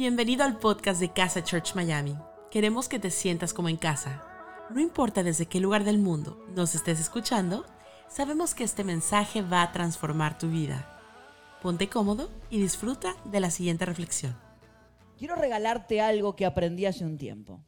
Bienvenido al podcast de Casa Church Miami. Queremos que te sientas como en casa. No importa desde qué lugar del mundo nos estés escuchando, sabemos que este mensaje va a transformar tu vida. Ponte cómodo y disfruta de la siguiente reflexión. Quiero regalarte algo que aprendí hace un tiempo.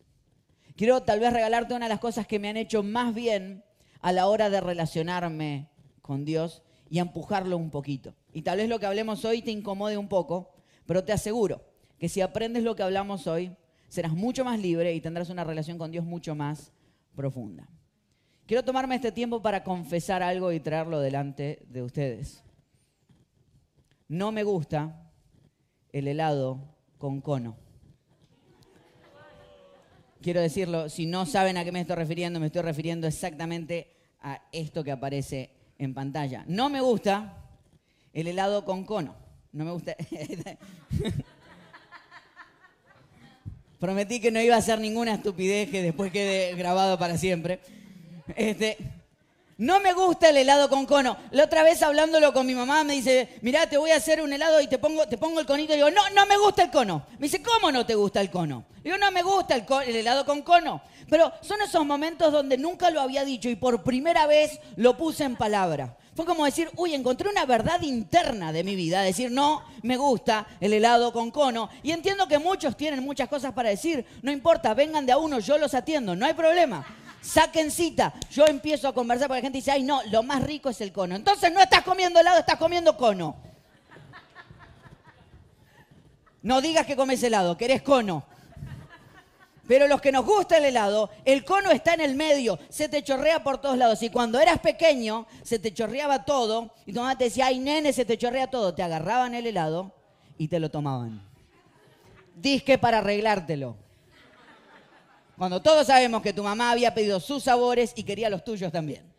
Quiero tal vez regalarte una de las cosas que me han hecho más bien a la hora de relacionarme con Dios y empujarlo un poquito. Y tal vez lo que hablemos hoy te incomode un poco, pero te aseguro que si aprendes lo que hablamos hoy, serás mucho más libre y tendrás una relación con Dios mucho más profunda. Quiero tomarme este tiempo para confesar algo y traerlo delante de ustedes. No me gusta el helado con cono. Quiero decirlo, si no saben a qué me estoy refiriendo, me estoy refiriendo exactamente a esto que aparece en pantalla. No me gusta el helado con cono. No me gusta. Prometí que no iba a hacer ninguna estupidez que después quede grabado para siempre. Este, no me gusta el helado con cono. La otra vez hablándolo con mi mamá me dice, mirá, te voy a hacer un helado y te pongo, te pongo el conito. Y digo, no, no me gusta el cono. Me dice, ¿cómo no te gusta el cono? Digo, no me gusta el, el helado con cono. Pero son esos momentos donde nunca lo había dicho y por primera vez lo puse en palabra. Fue como decir, uy, encontré una verdad interna de mi vida. Decir, no, me gusta el helado con cono. Y entiendo que muchos tienen muchas cosas para decir. No importa, vengan de a uno, yo los atiendo, no hay problema. Saquen cita. Yo empiezo a conversar porque la gente dice, ay, no, lo más rico es el cono. Entonces no estás comiendo helado, estás comiendo cono. No digas que comes helado, que eres cono. Pero los que nos gusta el helado, el cono está en el medio, se te chorrea por todos lados. Y cuando eras pequeño, se te chorreaba todo. Y tu mamá te decía, ay, nene, se te chorrea todo. Te agarraban el helado y te lo tomaban. Disque para arreglártelo. Cuando todos sabemos que tu mamá había pedido sus sabores y quería los tuyos también.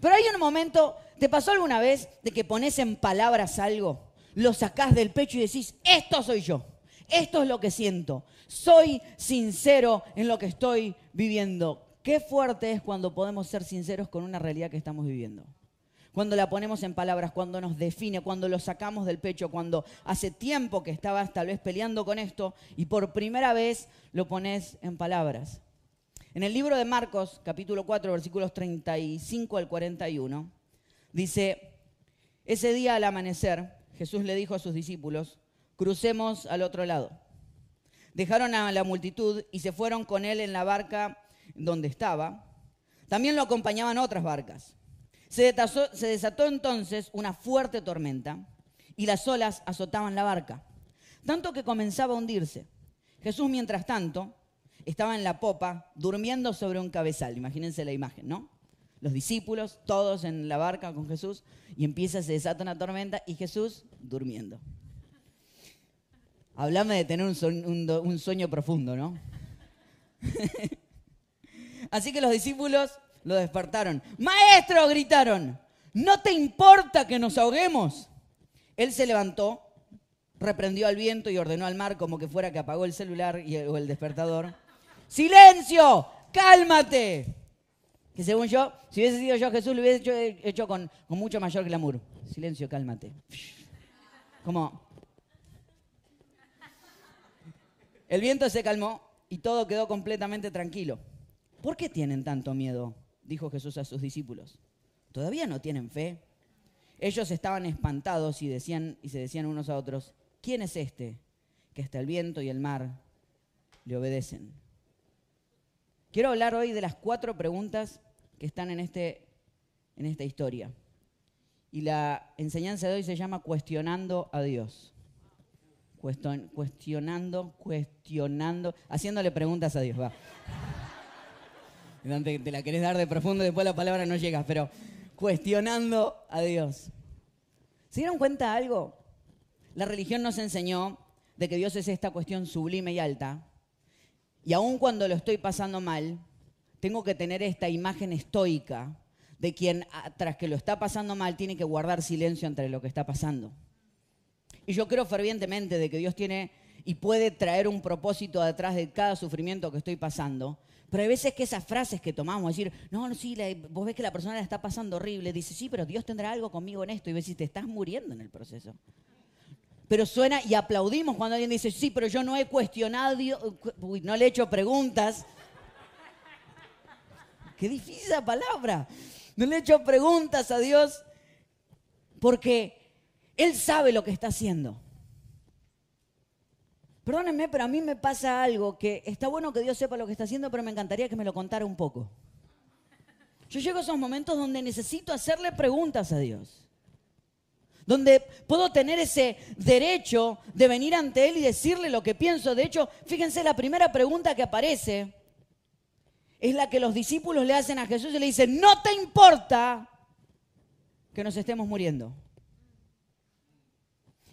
Pero hay un momento, ¿te pasó alguna vez de que pones en palabras algo, lo sacás del pecho y decís, esto soy yo? Esto es lo que siento. Soy sincero en lo que estoy viviendo. Qué fuerte es cuando podemos ser sinceros con una realidad que estamos viviendo. Cuando la ponemos en palabras, cuando nos define, cuando lo sacamos del pecho, cuando hace tiempo que estabas tal vez peleando con esto y por primera vez lo pones en palabras. En el libro de Marcos, capítulo 4, versículos 35 al 41, dice, ese día al amanecer, Jesús le dijo a sus discípulos, crucemos al otro lado. Dejaron a la multitud y se fueron con él en la barca donde estaba. También lo acompañaban otras barcas. Se, desató entonces una fuerte tormenta y las olas azotaban la barca, tanto que comenzaba a hundirse. Jesús, mientras tanto, estaba en la popa durmiendo sobre un cabezal. Imagínense la imagen, ¿no? Los discípulos, todos en la barca con Jesús, y empieza, se desata una tormenta y Jesús durmiendo. Hablame de tener un, sueño, profundo, ¿no? Así que los discípulos lo despertaron. Maestro, gritaron, ¿no te importa que nos ahoguemos? Él se levantó, reprendió al viento y ordenó al mar como que fuera que apagó el celular y o el despertador. ¡Silencio! ¡Cálmate! Que según yo, si hubiese sido yo Jesús, lo hubiese hecho, con, con mucho mayor glamour. Silencio, cálmate. Como, El viento se calmó y todo quedó completamente tranquilo. ¿Por qué tienen tanto miedo? dijo Jesús a sus discípulos. ¿Todavía no tienen fe? Ellos estaban espantados y, decían, y se decían unos a otros, ¿quién es este que hasta el viento y el mar le obedecen? Quiero hablar hoy de las cuatro preguntas que están en, este, en esta historia. Y la enseñanza de hoy se llama Cuestionando a Dios cuestionando, cuestionando, haciéndole preguntas a Dios. Va. Te la querés dar de profundo, después la palabra no llega, pero cuestionando a Dios. ¿Se dieron cuenta de algo? La religión nos enseñó de que Dios es esta cuestión sublime y alta. Y aun cuando lo estoy pasando mal, tengo que tener esta imagen estoica de quien, tras que lo está pasando mal, tiene que guardar silencio entre lo que está pasando. Y yo creo fervientemente de que Dios tiene y puede traer un propósito detrás de cada sufrimiento que estoy pasando. Pero hay veces que esas frases que tomamos, decir, no, no, sí, vos ves que la persona la está pasando horrible, dice, sí, pero Dios tendrá algo conmigo en esto. Y ves si te estás muriendo en el proceso. pero suena y aplaudimos cuando alguien dice, sí, pero yo no he cuestionado, uy, no le he hecho preguntas. Qué difícil esa palabra. No le he hecho preguntas a Dios porque Él sabe lo que está haciendo. Perdónenme, pero a mí me pasa algo que está bueno que Dios sepa lo que está haciendo, pero me encantaría que me lo contara un poco. Yo llego a esos momentos donde necesito hacerle preguntas a Dios donde puedo tener ese derecho de venir ante Él y decirle lo que pienso. De hecho, fíjense, la primera pregunta que aparece es la que los discípulos le hacen a Jesús y le dicen, no te importa que nos estemos muriendo.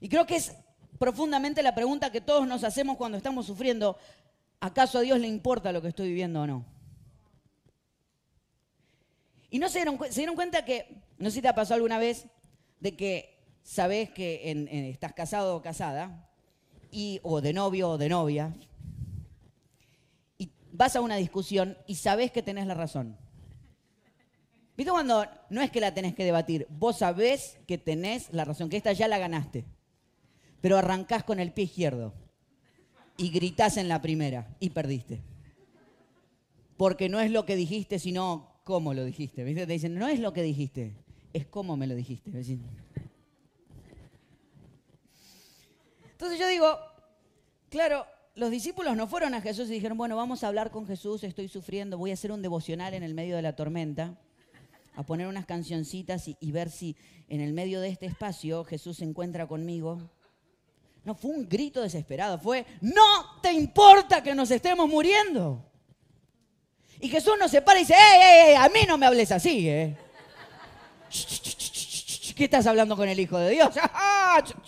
Y creo que es profundamente la pregunta que todos nos hacemos cuando estamos sufriendo, ¿acaso a Dios le importa lo que estoy viviendo o no? Y no se dieron, se dieron cuenta que, no sé si te ha pasado alguna vez, de que sabes que estás casado o casada, y, o de novio o de novia, y vas a una discusión y sabes que tenés la razón. ¿Viste cuando no es que la tenés que debatir? Vos sabés que tenés la razón, que esta ya la ganaste, pero arrancás con el pie izquierdo y gritás en la primera y perdiste. Porque no es lo que dijiste, sino cómo lo dijiste. Te dicen, no es lo que dijiste, es cómo me lo dijiste. Entonces yo digo, claro, los discípulos no fueron a Jesús y dijeron, bueno, vamos a hablar con Jesús, estoy sufriendo, voy a hacer un devocional en el medio de la tormenta, a poner unas cancioncitas y, ver si en el medio de este espacio Jesús se encuentra conmigo. No, fue un grito desesperado, fue, no te importa que nos estemos muriendo. Y Jesús nos separa y dice, ¡ey, ey, a mí no me hables así, eh! ¿Qué estás hablando con el Hijo de Dios?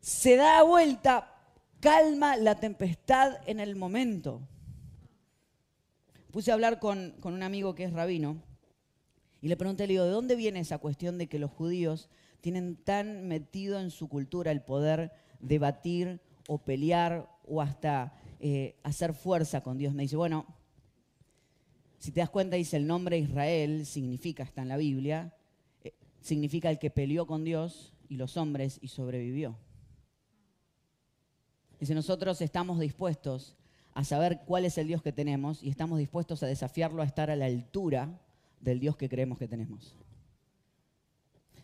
se da vuelta, calma la tempestad en el momento. Puse a hablar con, un amigo que es rabino y le pregunté, le digo, ¿de dónde viene esa cuestión de que los judíos tienen tan metido en su cultura el poder debatir o pelear o hasta eh, hacer fuerza con Dios? Me dice, bueno, si te das cuenta, dice el nombre Israel, significa, está en la Biblia, eh, significa el que peleó con Dios y los hombres y sobrevivió. Dice, nosotros estamos dispuestos a saber cuál es el Dios que tenemos y estamos dispuestos a desafiarlo a estar a la altura del Dios que creemos que tenemos.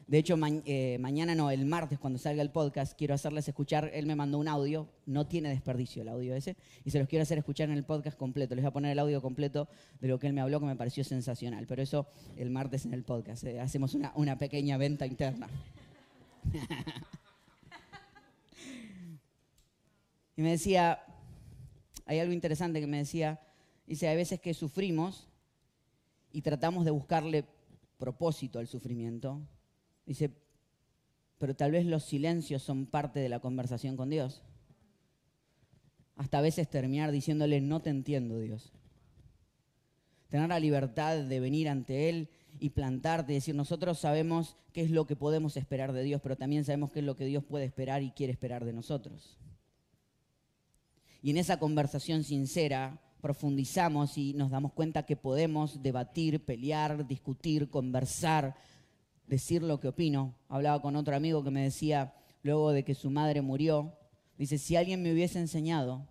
De hecho, eh, mañana no, el martes cuando salga el podcast, quiero hacerles escuchar, él me mandó un audio, no tiene desperdicio el audio ese, y se los quiero hacer escuchar en el podcast completo. Les voy a poner el audio completo de lo que él me habló, que me pareció sensacional. Pero eso el martes en el podcast, eh, hacemos una, una pequeña venta interna. y me decía, hay algo interesante que me decía, dice, hay veces que sufrimos y tratamos de buscarle propósito al sufrimiento Dice, pero tal vez los silencios son parte de la conversación con Dios. Hasta a veces terminar diciéndole, no te entiendo, Dios. Tener la libertad de venir ante Él y plantarte y decir, nosotros sabemos qué es lo que podemos esperar de Dios, pero también sabemos qué es lo que Dios puede esperar y quiere esperar de nosotros. Y en esa conversación sincera profundizamos y nos damos cuenta que podemos debatir, pelear, discutir, conversar, decir lo que opino. Hablaba con otro amigo que me decía, luego de que su madre murió, dice, si alguien me hubiese enseñado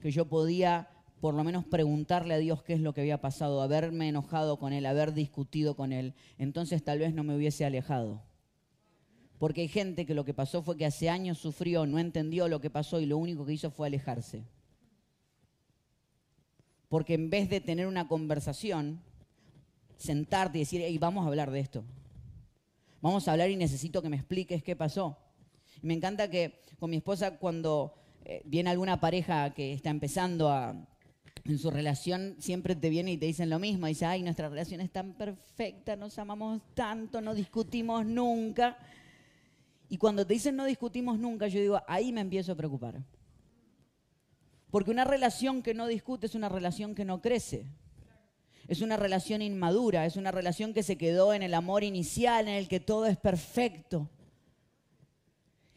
que yo podía por lo menos preguntarle a Dios qué es lo que había pasado, haberme enojado con Él, haber discutido con Él, entonces tal vez no me hubiese alejado. Porque hay gente que lo que pasó fue que hace años sufrió, no entendió lo que pasó y lo único que hizo fue alejarse. Porque en vez de tener una conversación, sentarte y decir, hey, vamos a hablar de esto. Vamos a hablar y necesito que me expliques qué pasó. me encanta que con mi esposa cuando eh, viene alguna pareja que está empezando en su relación, siempre te viene y te dicen lo mismo. Dice, ay, nuestra relación es tan perfecta, nos amamos tanto, no discutimos nunca. Y cuando te dicen no discutimos nunca, yo digo, ahí me empiezo a preocupar. Porque una relación que no discute es una relación que no crece. Es una relación inmadura, es una relación que se quedó en el amor inicial, en el que todo es perfecto.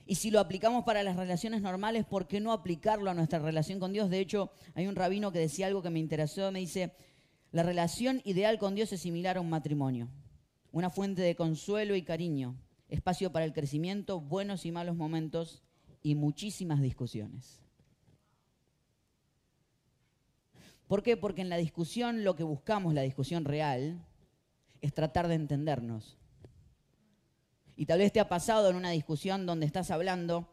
Y si lo aplicamos para las relaciones normales, ¿por qué no aplicarlo a nuestra relación con Dios? De hecho, hay un rabino que decía algo que me interesó, me dice, La relación ideal con Dios es similar a un matrimonio, una fuente de consuelo y cariño, espacio para el crecimiento, buenos y malos momentos y muchísimas discusiones. ¿Por qué? Porque en la discusión lo que buscamos, la discusión real, es tratar de entendernos. Y tal vez te ha pasado en una discusión donde estás hablando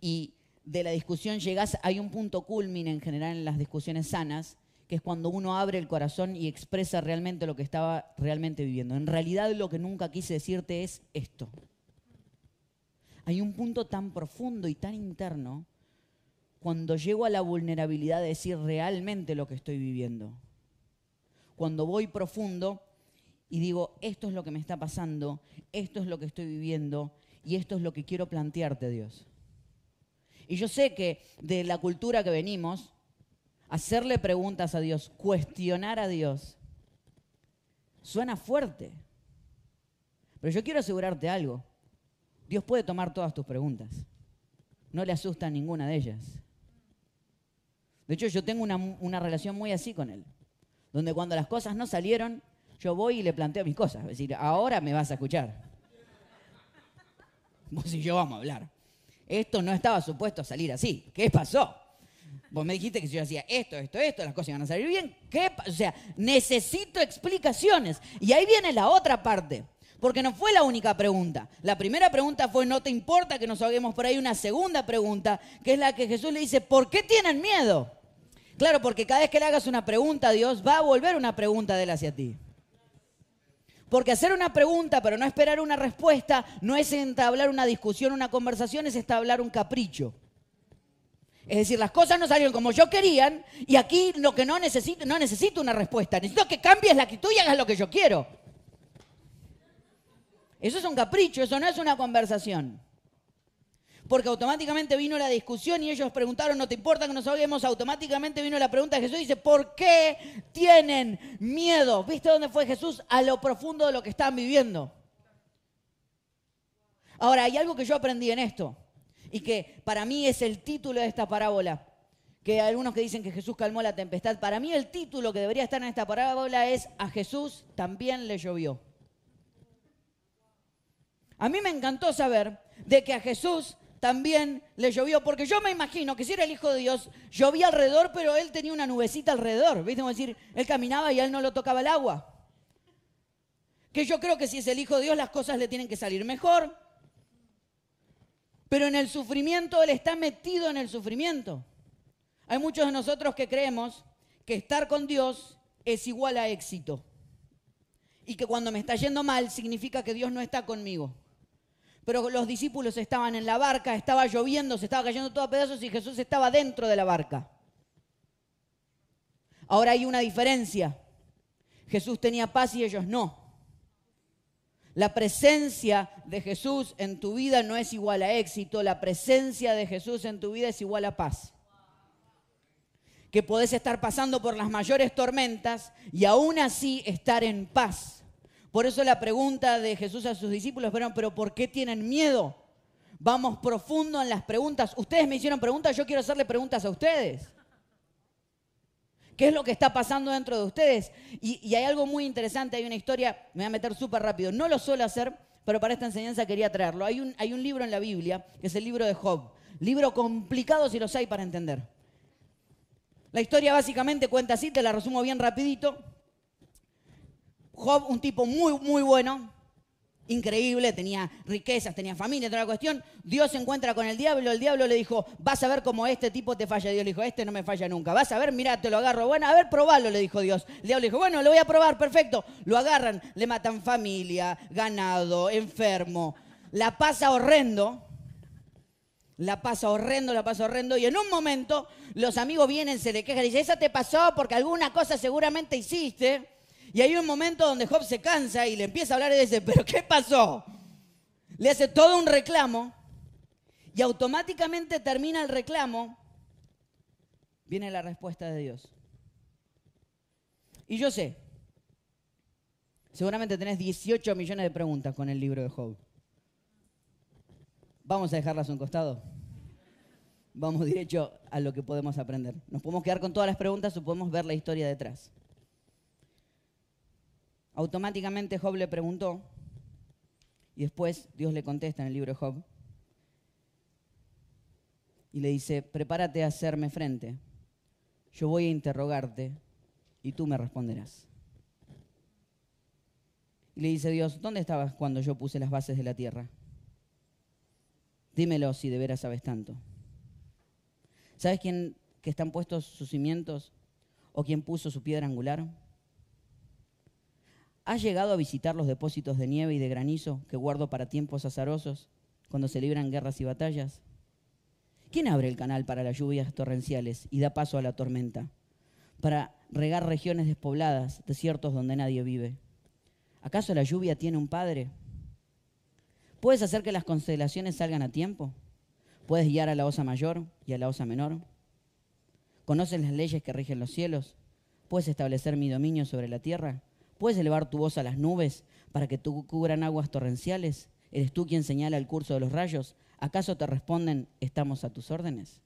y de la discusión llegas, hay un punto culmine en general en las discusiones sanas, que es cuando uno abre el corazón y expresa realmente lo que estaba realmente viviendo. En realidad lo que nunca quise decirte es esto. Hay un punto tan profundo y tan interno cuando llego a la vulnerabilidad de decir realmente lo que estoy viviendo. Cuando voy profundo y digo, esto es lo que me está pasando, esto es lo que estoy viviendo y esto es lo que quiero plantearte, Dios. Y yo sé que de la cultura que venimos, hacerle preguntas a Dios, cuestionar a Dios, suena fuerte. Pero yo quiero asegurarte algo. Dios puede tomar todas tus preguntas. No le asusta ninguna de ellas. De hecho, yo tengo una, relación muy así con él. Donde cuando las cosas no salieron, yo voy y le planteo mis cosas. Es decir, ahora me vas a escuchar. Vos y yo vamos a hablar. Esto no estaba supuesto a salir así. ¿Qué pasó? Vos me dijiste que si yo hacía esto, esto, esto, las cosas iban a salir bien. ¿Qué? O sea, necesito explicaciones. Y ahí viene la otra parte. Porque no fue la única pregunta. La primera pregunta fue, no te importa que nos ahoguemos por ahí. Una segunda pregunta, que es la que Jesús le dice, ¿por qué tienen miedo? Claro, porque cada vez que le hagas una pregunta a Dios, va a volver una pregunta de él hacia ti. Porque hacer una pregunta pero no esperar una respuesta no es entablar una discusión, una conversación, es establecer un capricho. Es decir, las cosas no salieron como yo querían y aquí lo que no necesito, no necesito una respuesta, necesito que cambies la actitud y hagas lo que yo quiero. Eso es un capricho, eso no es una conversación. Porque automáticamente vino la discusión y ellos preguntaron, ¿no te importa que nos ahoguemos? Automáticamente vino la pregunta de Jesús y dice, ¿por qué tienen miedo? ¿Viste dónde fue Jesús? A lo profundo de lo que estaban viviendo. Ahora, hay algo que yo aprendí en esto y que para mí es el título de esta parábola. Que hay algunos que dicen que Jesús calmó la tempestad. Para mí el título que debería estar en esta parábola es A Jesús también le llovió. A mí me encantó saber de que a Jesús también le llovió, porque yo me imagino que si era el Hijo de Dios, llovía alrededor, pero él tenía una nubecita alrededor, ¿viste? Como decir, él caminaba y a él no lo tocaba el agua. Que yo creo que si es el Hijo de Dios, las cosas le tienen que salir mejor. Pero en el sufrimiento, él está metido en el sufrimiento. Hay muchos de nosotros que creemos que estar con Dios es igual a éxito. Y que cuando me está yendo mal significa que Dios no está conmigo pero los discípulos estaban en la barca, estaba lloviendo, se estaba cayendo todo a pedazos y Jesús estaba dentro de la barca. Ahora hay una diferencia. Jesús tenía paz y ellos no. La presencia de Jesús en tu vida no es igual a éxito, la presencia de Jesús en tu vida es igual a paz. Que podés estar pasando por las mayores tormentas y aún así estar en paz por eso la pregunta de Jesús a sus discípulos fueron, pero ¿por qué tienen miedo? Vamos profundo en las preguntas. Ustedes me hicieron preguntas, yo quiero hacerle preguntas a ustedes. ¿Qué es lo que está pasando dentro de ustedes? Y, hay algo muy interesante, hay una historia, me voy a meter súper rápido, no lo suelo hacer, pero para esta enseñanza quería traerlo. Hay un, hay un libro en la Biblia, que es el libro de Job. Libro complicado si los hay para entender. La historia básicamente cuenta así, te la resumo bien rapidito. Job, un tipo muy, muy bueno, increíble, tenía riquezas, tenía familia, toda la cuestión. Dios se encuentra con el diablo, el diablo le dijo, vas a ver cómo este tipo te falla. Dios le dijo, este no me falla nunca. Vas a ver, mira, te lo agarro. Bueno, a ver, probalo, le dijo Dios. El diablo le dijo, bueno, lo voy a probar, perfecto. Lo agarran, le matan familia, ganado, enfermo. La pasa horrendo. La pasa horrendo, la pasa horrendo. Y en un momento los amigos vienen, se le quejan y dicen, esa te pasó porque alguna cosa seguramente hiciste. Y hay un momento donde Job se cansa y le empieza a hablar y dice, pero ¿qué pasó? Le hace todo un reclamo y automáticamente termina el reclamo, viene la respuesta de Dios. Y yo sé, seguramente tenés 18 millones de preguntas con el libro de Job. Vamos a dejarlas a un costado. Vamos derecho a lo que podemos aprender. Nos podemos quedar con todas las preguntas o podemos ver la historia detrás. Automáticamente Job le preguntó, y después Dios le contesta en el libro de Job, y le dice, prepárate a hacerme frente, yo voy a interrogarte y tú me responderás. Y le dice Dios, ¿dónde estabas cuando yo puse las bases de la tierra? Dímelo si de veras sabes tanto. ¿Sabes quién que están puestos sus cimientos o quién puso su piedra angular? ¿Has llegado a visitar los depósitos de nieve y de granizo que guardo para tiempos azarosos, cuando se libran guerras y batallas? ¿Quién abre el canal para las lluvias torrenciales y da paso a la tormenta? Para regar regiones despobladas, desiertos donde nadie vive. ¿Acaso la lluvia tiene un padre? ¿Puedes hacer que las constelaciones salgan a tiempo? ¿Puedes guiar a la osa mayor y a la osa menor? ¿Conoces las leyes que rigen los cielos? ¿Puedes establecer mi dominio sobre la tierra? ¿Puedes elevar tu voz a las nubes para que tú cubran aguas torrenciales? ¿Eres tú quien señala el curso de los rayos? ¿Acaso te responden, estamos a tus órdenes?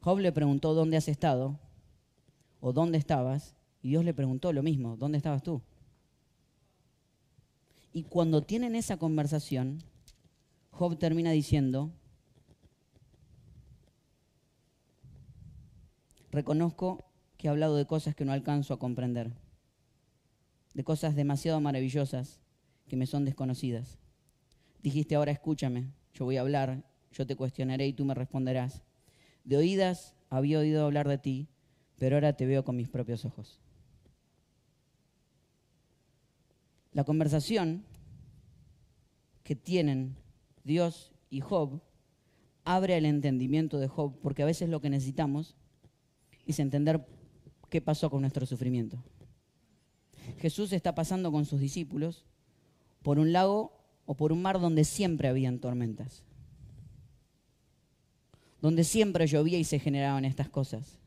Job le preguntó, ¿dónde has estado? ¿O dónde estabas? Y Dios le preguntó lo mismo, ¿dónde estabas tú? Y cuando tienen esa conversación, Job termina diciendo, reconozco que he hablado de cosas que no alcanzo a comprender, de cosas demasiado maravillosas que me son desconocidas. Dijiste, ahora escúchame, yo voy a hablar, yo te cuestionaré y tú me responderás. De oídas había oído hablar de ti, pero ahora te veo con mis propios ojos. La conversación que tienen Dios y Job abre el entendimiento de Job, porque a veces lo que necesitamos es entender qué pasó con nuestro sufrimiento. Jesús está pasando con sus discípulos por un lago o por un mar donde siempre habían tormentas, donde siempre llovía y se generaban estas cosas.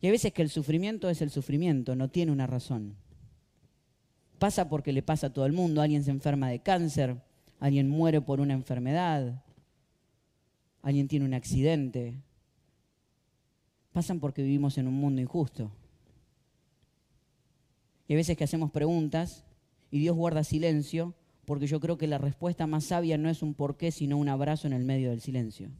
Y hay veces que el sufrimiento es el sufrimiento, no tiene una razón. Pasa porque le pasa a todo el mundo, alguien se enferma de cáncer, alguien muere por una enfermedad, alguien tiene un accidente, pasan porque vivimos en un mundo injusto. Y hay veces que hacemos preguntas y Dios guarda silencio porque yo creo que la respuesta más sabia no es un porqué, sino un abrazo en el medio del silencio.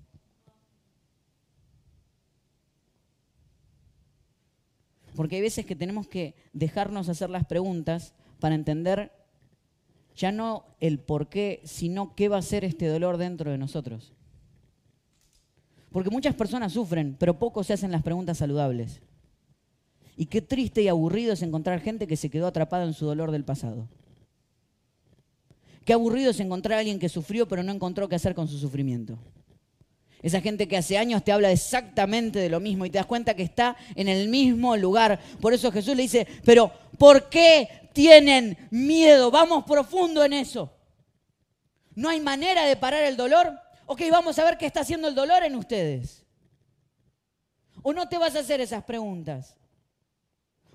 Porque hay veces que tenemos que dejarnos hacer las preguntas para entender ya no el por qué, sino qué va a ser este dolor dentro de nosotros. Porque muchas personas sufren, pero pocos se hacen las preguntas saludables. Y qué triste y aburrido es encontrar gente que se quedó atrapada en su dolor del pasado. Qué aburrido es encontrar a alguien que sufrió pero no encontró qué hacer con su sufrimiento. Esa gente que hace años te habla exactamente de lo mismo y te das cuenta que está en el mismo lugar. Por eso Jesús le dice, pero ¿por qué tienen miedo? Vamos profundo en eso. ¿No hay manera de parar el dolor? Ok, vamos a ver qué está haciendo el dolor en ustedes. ¿O no te vas a hacer esas preguntas?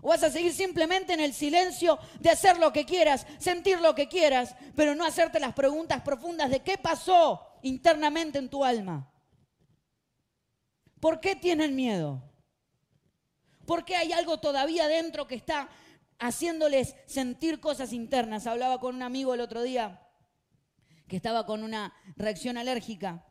¿O vas a seguir simplemente en el silencio de hacer lo que quieras, sentir lo que quieras, pero no hacerte las preguntas profundas de qué pasó internamente en tu alma? ¿Por qué tienen miedo? ¿Por qué hay algo todavía dentro que está haciéndoles sentir cosas internas? Hablaba con un amigo el otro día que estaba con una reacción alérgica.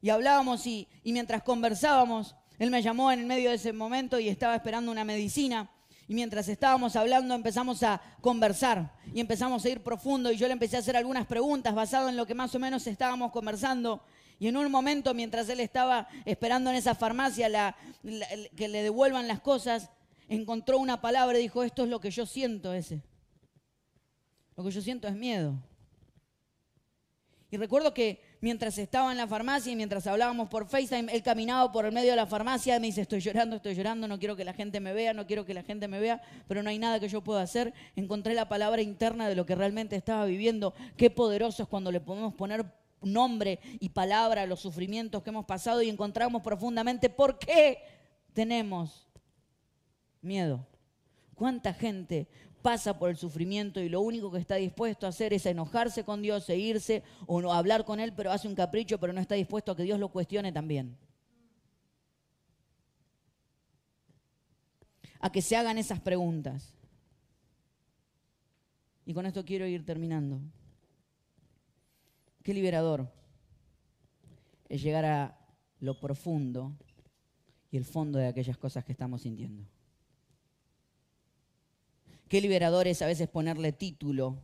Y hablábamos y, mientras conversábamos, él me llamó en el medio de ese momento y estaba esperando una medicina. Y mientras estábamos hablando empezamos a conversar y empezamos a ir profundo y yo le empecé a hacer algunas preguntas basado en lo que más o menos estábamos conversando. Y en un momento, mientras él estaba esperando en esa farmacia que le devuelvan las cosas, encontró una palabra y dijo, esto es lo que yo siento ese. Lo que yo siento es miedo. Y recuerdo que mientras estaba en la farmacia y mientras hablábamos por FaceTime, él caminaba por el medio de la farmacia y me dice, estoy llorando, estoy llorando, no quiero que la gente me vea, no quiero que la gente me vea, pero no hay nada que yo pueda hacer. Encontré la palabra interna de lo que realmente estaba viviendo. Qué poderoso es cuando le podemos poner nombre y palabra a los sufrimientos que hemos pasado y encontramos profundamente por qué tenemos miedo. ¿Cuánta gente pasa por el sufrimiento y lo único que está dispuesto a hacer es enojarse con Dios e irse o no hablar con Él, pero hace un capricho, pero no está dispuesto a que Dios lo cuestione también. a que se hagan esas preguntas. Y con esto quiero ir terminando. Qué liberador es llegar a lo profundo y el fondo de aquellas cosas que estamos sintiendo. Qué liberador es a veces ponerle título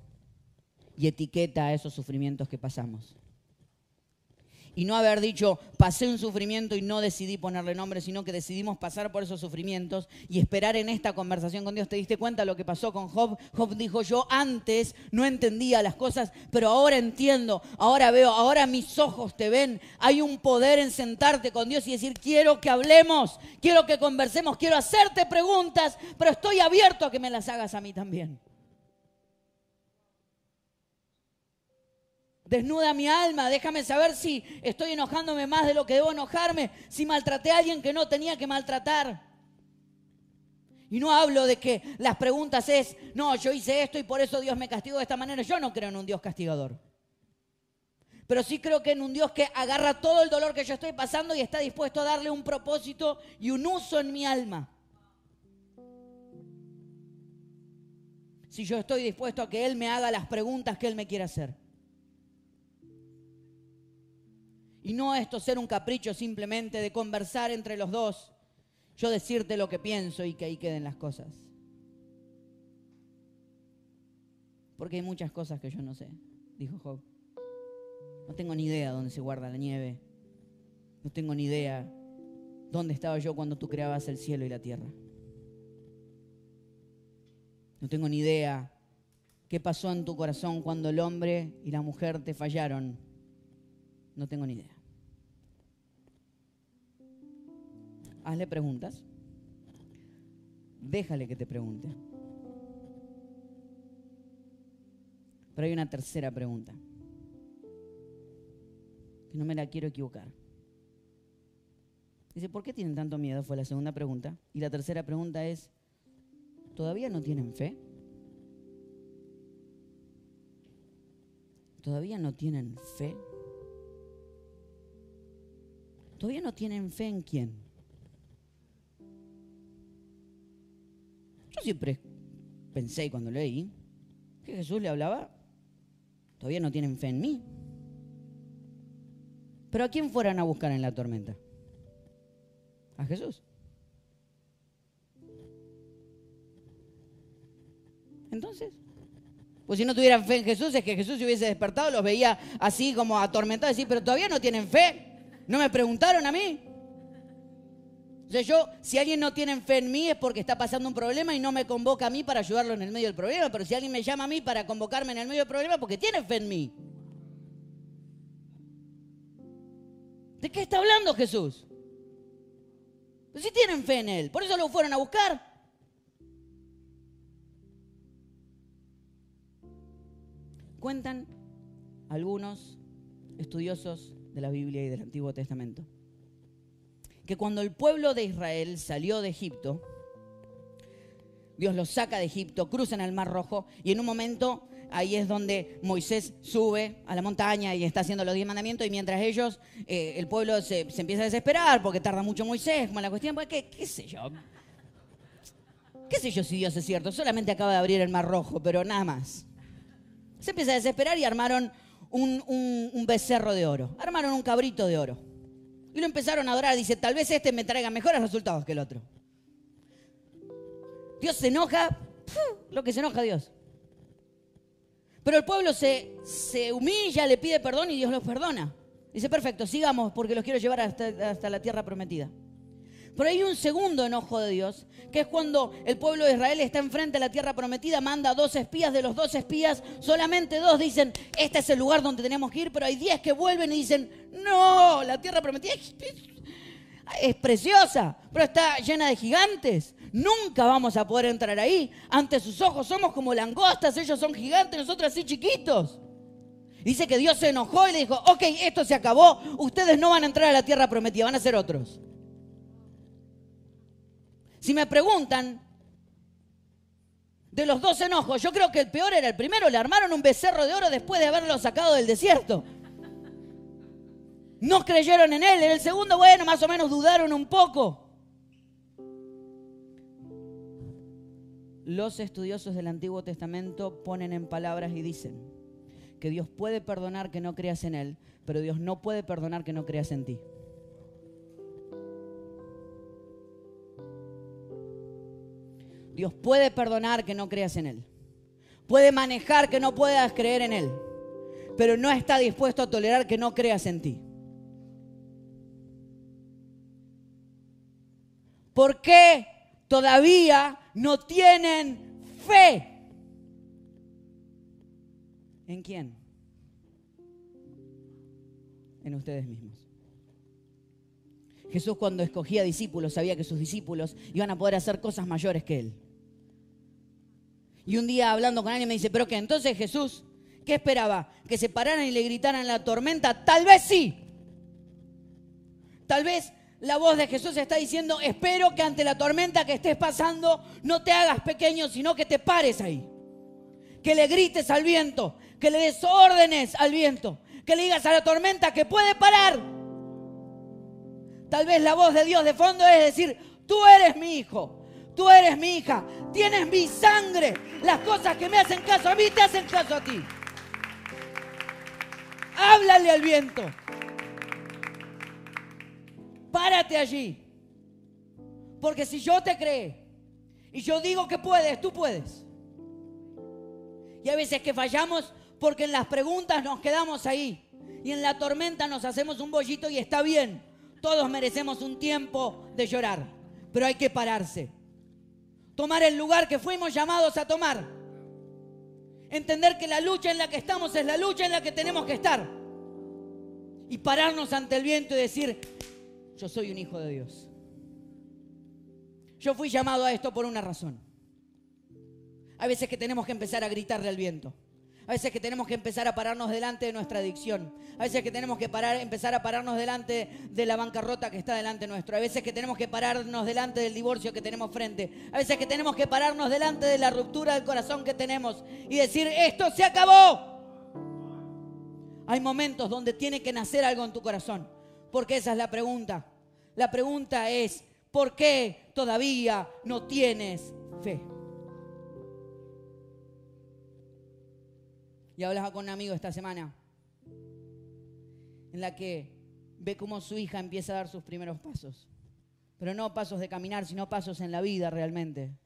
y etiqueta a esos sufrimientos que pasamos y no haber dicho, pasé un sufrimiento y no decidí ponerle nombre, sino que decidimos pasar por esos sufrimientos y esperar en esta conversación con Dios. ¿Te diste cuenta lo que pasó con Job? Job dijo, yo antes no entendía las cosas, pero ahora entiendo, ahora veo, ahora mis ojos te ven. Hay un poder en sentarte con Dios y decir, quiero que hablemos, quiero que conversemos, quiero hacerte preguntas, pero estoy abierto a que me las hagas a mí también. Desnuda mi alma, déjame saber si estoy enojándome más de lo que debo enojarme, si maltraté a alguien que no tenía que maltratar. Y no hablo de que las preguntas es, no, yo hice esto y por eso Dios me castigó de esta manera. Yo no creo en un Dios castigador. Pero sí creo que en un Dios que agarra todo el dolor que yo estoy pasando y está dispuesto a darle un propósito y un uso en mi alma. Si yo estoy dispuesto a que Él me haga las preguntas que Él me quiere hacer. Y no esto ser un capricho simplemente de conversar entre los dos, yo decirte lo que pienso y que ahí queden las cosas. Porque hay muchas cosas que yo no sé, dijo Job. No tengo ni idea dónde se guarda la nieve. No tengo ni idea dónde estaba yo cuando tú creabas el cielo y la tierra. No tengo ni idea qué pasó en tu corazón cuando el hombre y la mujer te fallaron no tengo ni idea. Hazle preguntas. Déjale que te pregunte. Pero hay una tercera pregunta. Que no me la quiero equivocar. Dice, ¿por qué tienen tanto miedo? Fue la segunda pregunta. Y la tercera pregunta es, ¿todavía no tienen fe? ¿Todavía no tienen fe? todavía no tienen fe en quién. Siempre pensé cuando leí que Jesús le hablaba, todavía no tienen fe en mí. Pero ¿a quién fueran a buscar en la tormenta? A Jesús. Entonces, pues si no tuvieran fe en Jesús, es que Jesús se hubiese despertado, los veía así como atormentados, y pero todavía no tienen fe. ¿No me preguntaron a mí? Sea, yo, si alguien no tiene fe en mí es porque está pasando un problema y no me convoca a mí para ayudarlo en el medio del problema. Pero si alguien me llama a mí para convocarme en el medio del problema, porque tiene fe en mí. ¿De qué está hablando Jesús? Pues si tienen fe en Él, por eso lo fueron a buscar. Cuentan algunos estudiosos de la Biblia y del Antiguo Testamento. Que cuando el pueblo de Israel salió de Egipto, Dios los saca de Egipto, cruzan el Mar Rojo y en un momento ahí es donde Moisés sube a la montaña y está haciendo los diez mandamientos y mientras ellos, eh, el pueblo se, empieza a desesperar porque tarda mucho Moisés, como la cuestión, pues, ¿qué, ¿qué sé yo? ¿Qué sé yo si Dios es cierto? Solamente acaba de abrir el Mar Rojo, pero nada más. Se empieza a desesperar y armaron un, becerro de oro. Armaron un cabrito de oro. Y lo empezaron a adorar. Dice, tal vez este me traiga mejores resultados que el otro. Dios se enoja, lo que se enoja Dios. Pero el pueblo se, se, humilla, le pide perdón y Dios los perdona. Dice, perfecto, sigamos porque los quiero llevar hasta la tierra prometida. Pero hay un segundo enojo de Dios, que es cuando el pueblo de Israel está enfrente a la tierra prometida, manda dos espías, de los dos espías, solamente dos dicen, este es el lugar donde tenemos que ir, pero hay diez que vuelven y dicen, no, la tierra prometida es, preciosa, pero está llena de gigantes. Nunca vamos a poder entrar ahí. Ante sus ojos somos como langostas, ellos son gigantes, nosotros así chiquitos. Dice que Dios se enojó y le dijo, ok, esto se acabó, ustedes no van a entrar a la tierra prometida, van a ser otros. Si me preguntan de los dos enojos, yo creo que el peor era el primero. Le armaron un becerro de oro después de haberlo sacado del desierto. No creyeron en él. En el segundo, bueno, más o menos dudaron un poco. los estudiosos del Antiguo Testamento ponen en palabras y dicen que Dios puede perdonar que no creas en Él, pero Dios no puede perdonar que no creas en ti. Dios puede perdonar que no creas en Él. Puede manejar que no puedas creer en Él. Pero no está dispuesto a tolerar que no creas en ti. ¿Por qué todavía no tienen fe? ¿En quién? En ustedes mismos. Jesús cuando escogía discípulos sabía que sus discípulos iban a poder hacer cosas mayores que él. Y un día hablando con alguien me dice, pero qué, entonces Jesús, ¿qué esperaba? ¿Que se pararan y le gritaran la tormenta? Tal vez sí. Tal vez la voz de Jesús está diciendo, espero que ante la tormenta que estés pasando no te hagas pequeño, sino que te pares ahí. Que le grites al viento, que le des órdenes al viento, que le digas a la tormenta que puede parar. Tal vez la voz de Dios de fondo es decir, tú eres mi hijo, Tú eres mi hija, tienes mi sangre. Las cosas que me hacen caso a mí te hacen caso a ti. Háblale al viento. Párate allí. Porque si yo te cree y yo digo que puedes, tú puedes. Y a veces que fallamos porque en las preguntas nos quedamos ahí. Y en la tormenta nos hacemos un bollito y está bien. Todos merecemos un tiempo de llorar. Pero hay que pararse tomar el lugar que fuimos llamados a tomar. Entender que la lucha en la que estamos es la lucha en la que tenemos que estar. Y pararnos ante el viento y decir, yo soy un hijo de Dios. Yo fui llamado a esto por una razón. Hay veces que tenemos que empezar a gritarle al viento. A veces que tenemos que empezar a pararnos delante de nuestra adicción. A veces que tenemos que empezar a pararnos delante de la bancarrota que está delante nuestro. A veces que tenemos que pararnos delante del divorcio que tenemos frente. A veces que tenemos que pararnos delante de la ruptura del corazón que tenemos y decir, esto se acabó. Hay momentos donde tiene que nacer algo en tu corazón. Porque esa es la pregunta. La pregunta es, ¿por qué todavía no tienes fe? Y hablaba con un amigo esta semana, en la que ve cómo su hija empieza a dar sus primeros pasos. Pero no pasos de caminar, sino pasos en la vida realmente.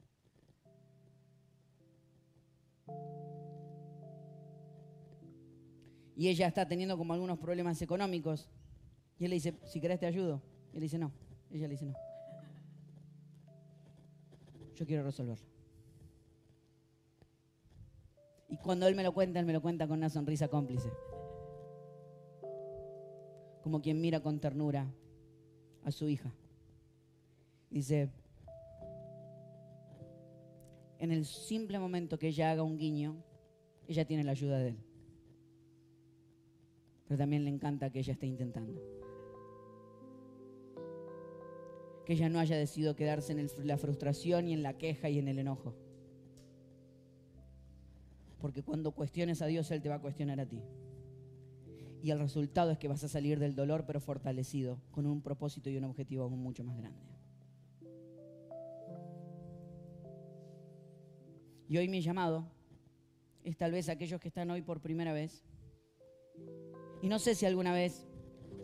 Y ella está teniendo como algunos problemas económicos. Y él le dice, si querés te ayudo. Y él dice, no. ella le dice, no. Yo quiero resolverlo. Y cuando él me lo cuenta, él me lo cuenta con una sonrisa cómplice. Como quien mira con ternura a su hija. Dice, en el simple momento que ella haga un guiño, ella tiene la ayuda de él. Pero también le encanta que ella esté intentando. Que ella no haya decidido quedarse en la frustración y en la queja y en el enojo. Porque cuando cuestiones a Dios, Él te va a cuestionar a ti. Y el resultado es que vas a salir del dolor, pero fortalecido, con un propósito y un objetivo aún mucho más grande. Y hoy mi llamado es tal vez aquellos que están hoy por primera vez. Y no sé si alguna vez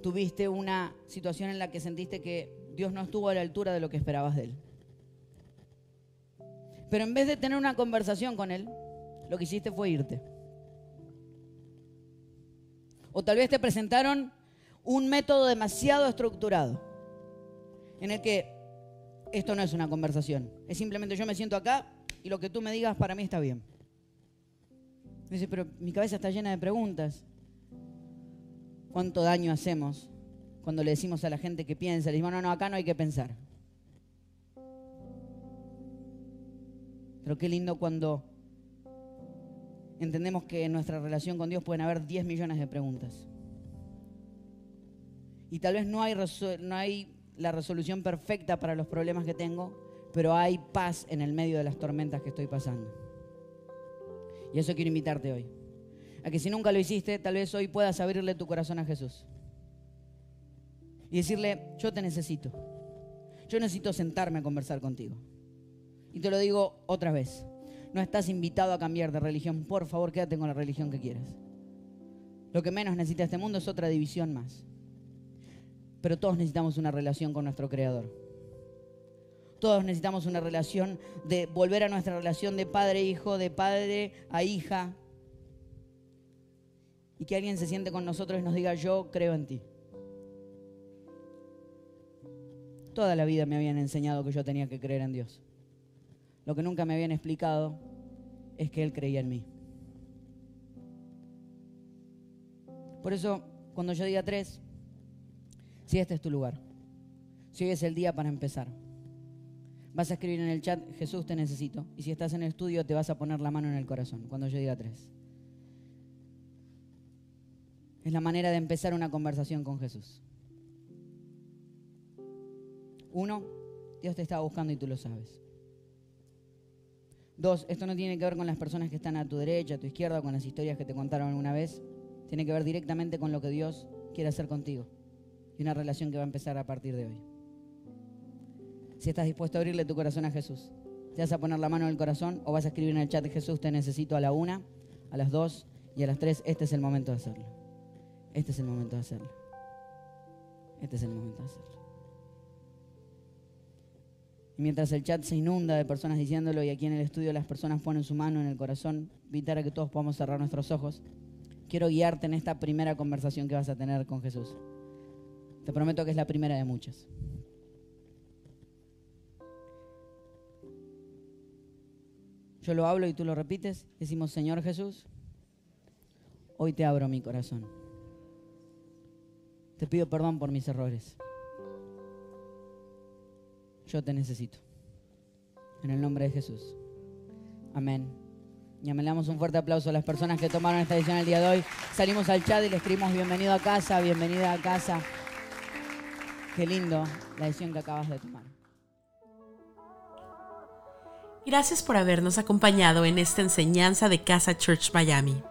tuviste una situación en la que sentiste que Dios no estuvo a la altura de lo que esperabas de Él. Pero en vez de tener una conversación con Él, lo que hiciste fue irte. O tal vez te presentaron un método demasiado estructurado, en el que esto no es una conversación, es simplemente yo me siento acá y lo que tú me digas para mí está bien. Dice, pero mi cabeza está llena de preguntas. ¿Cuánto daño hacemos cuando le decimos a la gente que piensa? Le decimos, no, no, acá no hay que pensar. Pero qué lindo cuando entendemos que en nuestra relación con Dios pueden haber 10 millones de preguntas. Y tal vez no hay, no hay la resolución perfecta para los problemas que tengo, pero hay paz en el medio de las tormentas que estoy pasando. Y eso quiero invitarte hoy. A que si nunca lo hiciste, tal vez hoy puedas abrirle tu corazón a Jesús. Y decirle, yo te necesito. Yo necesito sentarme a conversar contigo. Y te lo digo otra vez. No estás invitado a cambiar de religión. Por favor, quédate con la religión que quieras. Lo que menos necesita este mundo es otra división más. Pero todos necesitamos una relación con nuestro Creador. Todos necesitamos una relación de volver a nuestra relación de padre-hijo, de padre a hija. Y que alguien se siente con nosotros y nos diga, yo creo en ti. Toda la vida me habían enseñado que yo tenía que creer en Dios. Lo que nunca me habían explicado es que Él creía en mí. Por eso, cuando yo diga tres, si este es tu lugar, si hoy es el día para empezar, vas a escribir en el chat, Jesús te necesito. Y si estás en el estudio, te vas a poner la mano en el corazón cuando yo diga tres. Es la manera de empezar una conversación con Jesús. Uno, Dios te estaba buscando y tú lo sabes. Dos, esto no tiene que ver con las personas que están a tu derecha, a tu izquierda, con las historias que te contaron alguna vez. Tiene que ver directamente con lo que Dios quiere hacer contigo y una relación que va a empezar a partir de hoy. Si estás dispuesto a abrirle tu corazón a Jesús, ¿te vas a poner la mano en el corazón o vas a escribir en el chat de Jesús, te necesito a la una, a las dos y a las tres? Este es el momento de hacerlo. Este es el momento de hacerlo. Este es el momento de hacerlo. Y mientras el chat se inunda de personas diciéndolo y aquí en el estudio las personas ponen su mano en el corazón, invitar a que todos podamos cerrar nuestros ojos, quiero guiarte en esta primera conversación que vas a tener con Jesús. Te prometo que es la primera de muchas. Yo lo hablo y tú lo repites. Decimos, Señor Jesús, hoy te abro mi corazón. Te pido perdón por mis errores yo te necesito. En el nombre de Jesús. Amén. Y le damos un fuerte aplauso a las personas que tomaron esta decisión el día de hoy. Salimos al chat y le escribimos bienvenido a casa, bienvenida a casa. Qué lindo la decisión que acabas de tomar. Gracias por habernos acompañado en esta enseñanza de Casa Church Miami.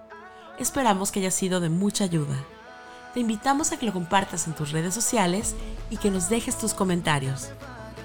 Esperamos que haya sido de mucha ayuda. Te invitamos a que lo compartas en tus redes sociales y que nos dejes tus comentarios.